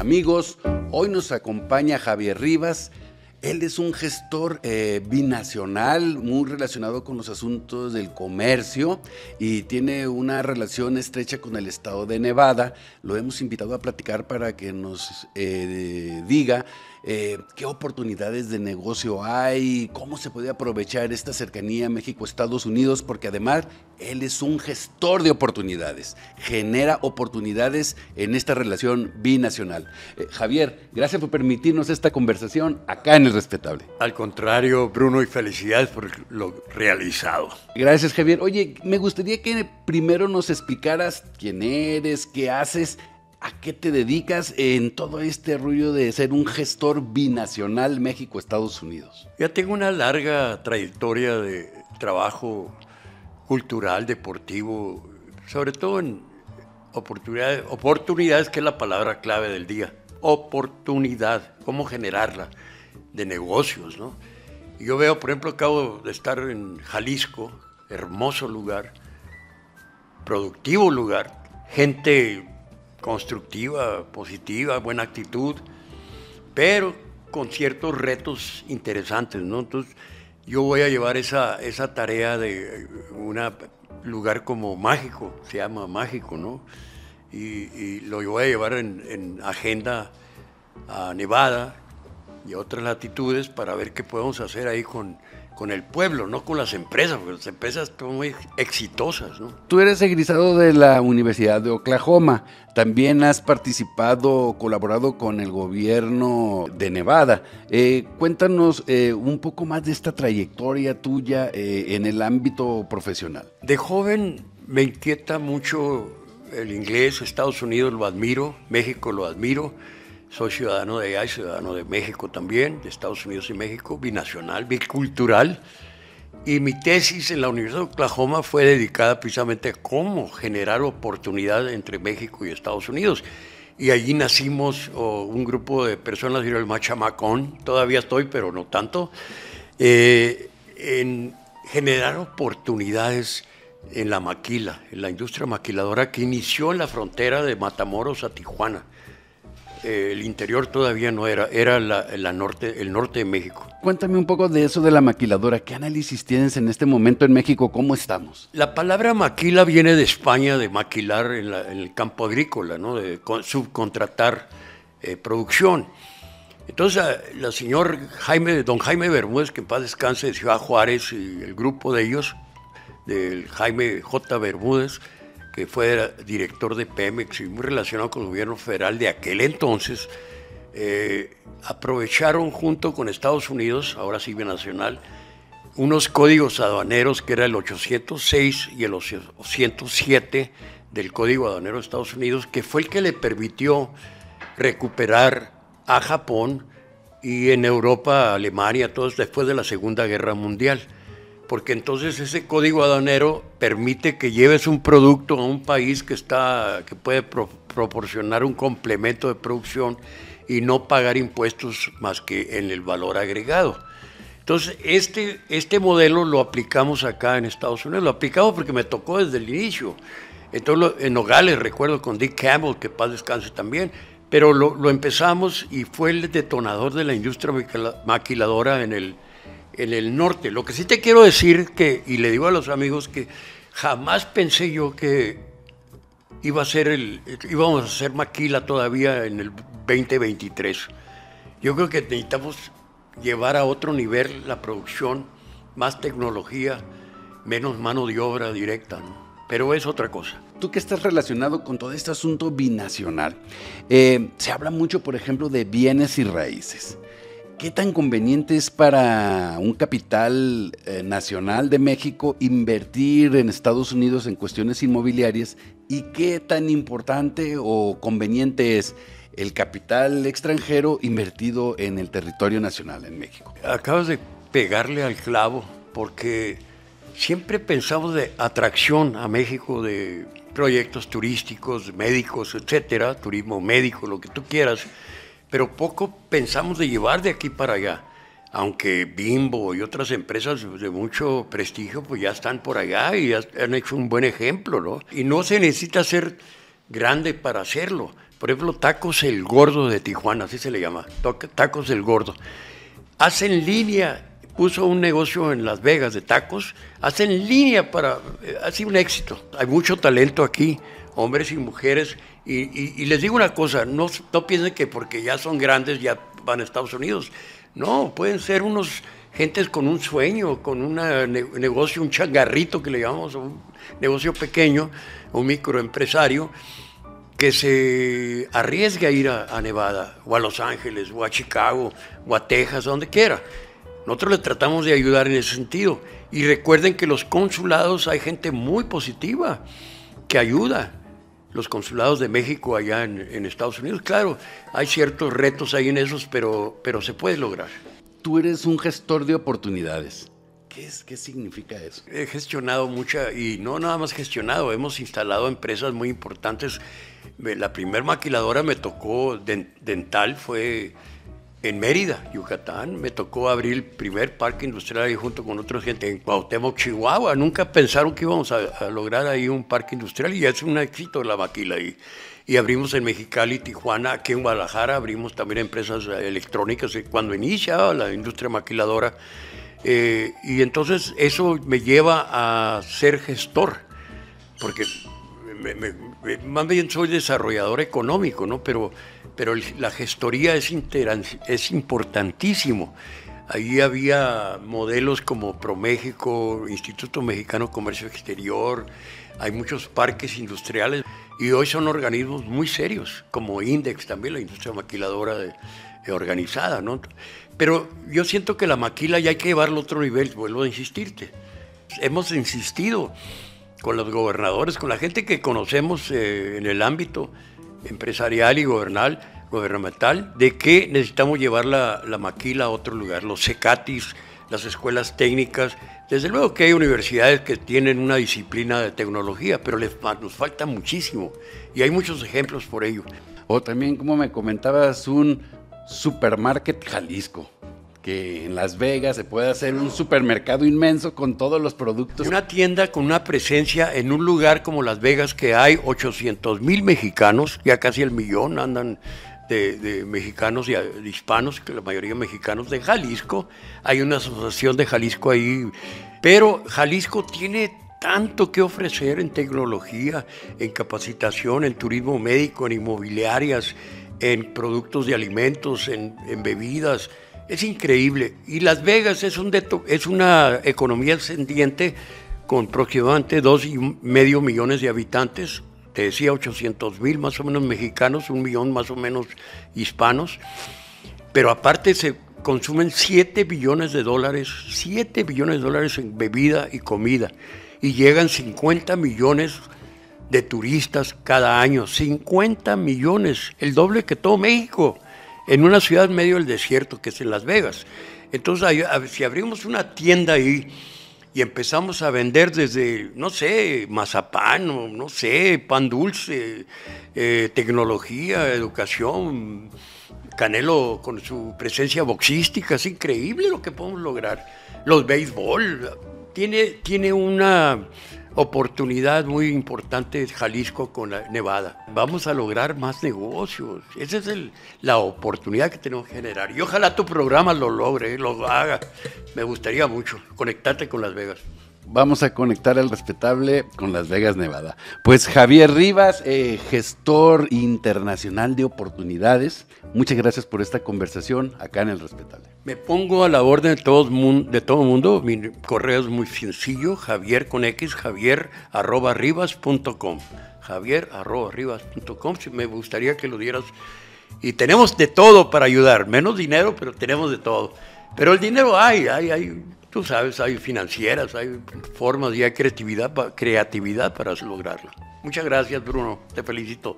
Amigos, hoy nos acompaña Javier Rivas. Él es un gestor eh, binacional muy relacionado con los asuntos del comercio y tiene una relación estrecha con el estado de Nevada. Lo hemos invitado a platicar para que nos eh, diga eh, qué oportunidades de negocio hay, cómo se puede aprovechar esta cercanía México-Estados Unidos, porque además él es un gestor de oportunidades, genera oportunidades en esta relación binacional. Javier, gracias por permitirnos esta conversación acá en El Respetable. Al contrario, Bruno, y felicidades por lo realizado. Gracias, Javier. Oye, me gustaría que primero nos explicaras quién eres, qué haces ¿A qué te dedicas en todo este rollo de ser un gestor binacional México-Estados Unidos? Ya tengo una larga trayectoria de trabajo cultural, deportivo, sobre todo en oportunidades, oportunidades que es la palabra clave del día. Oportunidad, cómo generarla, de negocios, ¿no? Yo veo, por ejemplo, acabo de estar en Jalisco, hermoso lugar, productivo lugar, gente constructiva, positiva, buena actitud, pero con ciertos retos interesantes, ¿no? Entonces, yo voy a llevar esa, esa tarea de un lugar como mágico, se llama mágico, ¿no? Y, lo voy a llevar en, en, agenda a Nevada y otras latitudes para ver qué podemos hacer ahí con, con el pueblo, no con las empresas, porque las empresas son muy exitosas. ¿no? Tú eres egresado de la Universidad de Oklahoma, también has participado, colaborado con el gobierno de Nevada. Eh, cuéntanos eh, un poco más de esta trayectoria tuya eh, en el ámbito profesional. De joven me inquieta mucho el inglés, Estados Unidos lo admiro, México lo admiro soy ciudadano de allá y ciudadano de México también, de Estados Unidos y México, binacional, bicultural. Y mi tesis en la Universidad de Oklahoma fue dedicada precisamente a cómo generar oportunidad entre México y Estados Unidos. Y allí nacimos un grupo de personas, yo el machamacón, todavía estoy, pero no tanto, eh, en generar oportunidades en la maquila, en la industria maquiladora que inició en la frontera de Matamoros a Tijuana el interior todavía no era, era la, norte, el norte de México. Cuéntame un poco de eso de la maquiladora. ¿Qué análisis tienes en este momento en México? ¿Cómo estamos? La palabra maquila viene de España, de maquilar en, el campo agrícola, ¿no? de subcontratar eh, producción. Entonces, la señor Jaime, don Jaime Bermúdez, que en paz descanse de Ciudad Juárez y el grupo de ellos, del Jaime J. Bermúdez, que fue director de Pemex y muy relacionado con el gobierno federal de aquel entonces, eh, aprovecharon junto con Estados Unidos, ahora sí nacional, unos códigos aduaneros que era el 806 y el 807 del Código Aduanero de Estados Unidos, que fue el que le permitió recuperar a Japón y en Europa, Alemania, todos después de la Segunda Guerra Mundial porque entonces ese código aduanero permite que lleves un producto a un país que está que puede proporcionar un complemento de producción y no pagar impuestos más que en el valor agregado. Entonces, este, este modelo lo aplicamos acá en Estados Unidos, lo aplicamos porque me tocó desde el inicio. Entonces, en Nogales, recuerdo con Dick Campbell, que paz descanse también, pero lo, lo empezamos y fue el detonador de la industria maquiladora en el, en el norte. Lo que sí te quiero decir que, y le digo a los amigos que jamás pensé yo que iba a ser el, íbamos a hacer maquila todavía en el 2023. Yo creo que necesitamos llevar a otro nivel la producción, más tecnología, menos mano de obra directa, pero es otra cosa. Tú que estás relacionado con todo este asunto binacional, eh, se habla mucho, por ejemplo, de bienes y raíces. ¿Qué tan conveniente es para un capital eh, nacional de México invertir en Estados Unidos en cuestiones inmobiliarias? ¿Y qué tan importante o conveniente es el capital extranjero invertido en el territorio nacional en México? Acabas de pegarle al clavo porque siempre pensamos de atracción a México de proyectos turísticos, médicos, etcétera, turismo médico, lo que tú quieras pero poco pensamos de llevar de aquí para allá. Aunque Bimbo y otras empresas de mucho prestigio pues ya están por allá y han hecho un buen ejemplo, ¿no? Y no se necesita ser grande para hacerlo. Por ejemplo, Tacos el Gordo de Tijuana, así se le llama, Tacos el Gordo. Hacen línea, puso un negocio en Las Vegas de tacos, hacen línea para, eh, ha sido un éxito. Hay mucho talento aquí, hombres y mujeres, y, les digo una cosa, no, piensen que porque ya son grandes ya van a Estados Unidos. No, pueden ser unos gentes con un sueño, con un negocio, un changarrito que le llamamos, un negocio pequeño, un microempresario, que se arriesgue a ir a, Nevada, o a Los Ángeles, o a Chicago, o a Texas, donde quiera. Nosotros le tratamos de ayudar en ese sentido. Y recuerden que los consulados hay gente muy positiva que ayuda. Los consulados de México allá en, Estados Unidos, claro, hay ciertos retos ahí en esos, pero, pero se puede lograr tú eres un gestor de oportunidades. ¿Qué, es, ¿Qué significa eso? He gestionado mucha, y no nada más gestionado, hemos instalado empresas muy importantes. La primera maquiladora me tocó dental, fue en Mérida, Yucatán. Me tocó abrir el primer parque industrial ahí junto con otra gente en Cuauhtémoc, Chihuahua. Nunca pensaron que íbamos a, lograr ahí un parque industrial y es un éxito la maquila ahí y abrimos en Mexicali, Tijuana, aquí en Guadalajara abrimos también empresas electrónicas eh, cuando inicia la industria maquiladora. Eh, y entonces eso me lleva a ser gestor, porque más bien soy desarrollador económico, ¿no? Pero, pero la gestoría es, es importantísimo. Ahí había modelos como ProMéxico, Instituto Mexicano de Comercio Exterior, hay muchos parques industriales y hoy son organismos muy serios, como Index también, la industria maquiladora organizada, ¿no? Pero yo siento que la maquila ya hay que llevarlo a otro nivel, vuelvo a insistirte. Hemos insistido con los gobernadores, con la gente que conocemos eh, en el ámbito empresarial y gobernal, gubernamental, de que necesitamos llevar la, la maquila a otro lugar, los CECATIS, las escuelas técnicas. Desde luego que hay universidades que tienen una disciplina de tecnología, pero les, nos falta muchísimo y hay muchos ejemplos por ello. O también, como me comentabas, un supermarket Jalisco que en Las Vegas se puede hacer un supermercado inmenso con todos los productos. Una tienda con una presencia en un lugar como Las Vegas que hay 800 mil mexicanos, ya casi el millón andan de, mexicanos y de hispanos, que la mayoría mexicanos de Jalisco. Hay una asociación de Jalisco ahí, pero Jalisco tiene tanto que ofrecer en tecnología, en capacitación, en turismo médico, en inmobiliarias, en productos de alimentos, en, bebidas. Es increíble. Y Las Vegas es, un es una economía ascendiente con aproximadamente dos y medio millones de habitantes, te decía 800 mil más o menos mexicanos, un millón más o menos hispanos, pero aparte se consumen 7 billones de dólares, 7 billones de dólares en bebida y comida, y llegan 50 millones de turistas cada año, 50 millones, el doble que todo México, en una ciudad medio del desierto que es en Las Vegas. Entonces, si abrimos una tienda ahí, y empezamos a vender desde, no sé, mazapán, no sé, pan dulce, eh, tecnología, educación, Canelo con su presencia boxística, es increíble lo que podemos lograr. Los béisbol, tiene, tiene una oportunidad muy importante Jalisco con Nevada. Vamos a lograr más negocios. Esa es la oportunidad que tenemos que generar. Y ojalá tu programa lo logre, lo haga. Me gustaría mucho conectarte con Las Vegas vamos a conectar al respetable con Las Vegas, Nevada. Pues Javier Rivas, eh, gestor internacional de oportunidades, muchas gracias por esta conversación acá en el respetable. Me pongo a la orden de todo, de todo mundo, mi correo es muy sencillo, javier con x, javier arroba rivas.com, javier arroba rivas.com, si me gustaría que lo dieras. Y tenemos de todo para ayudar, menos dinero, pero tenemos de todo. Pero el dinero hay, hay, hay Tú sabes, hay financieras, hay formas y hay creatividad, creatividad para lograrlo. Muchas gracias, Bruno. Te felicito.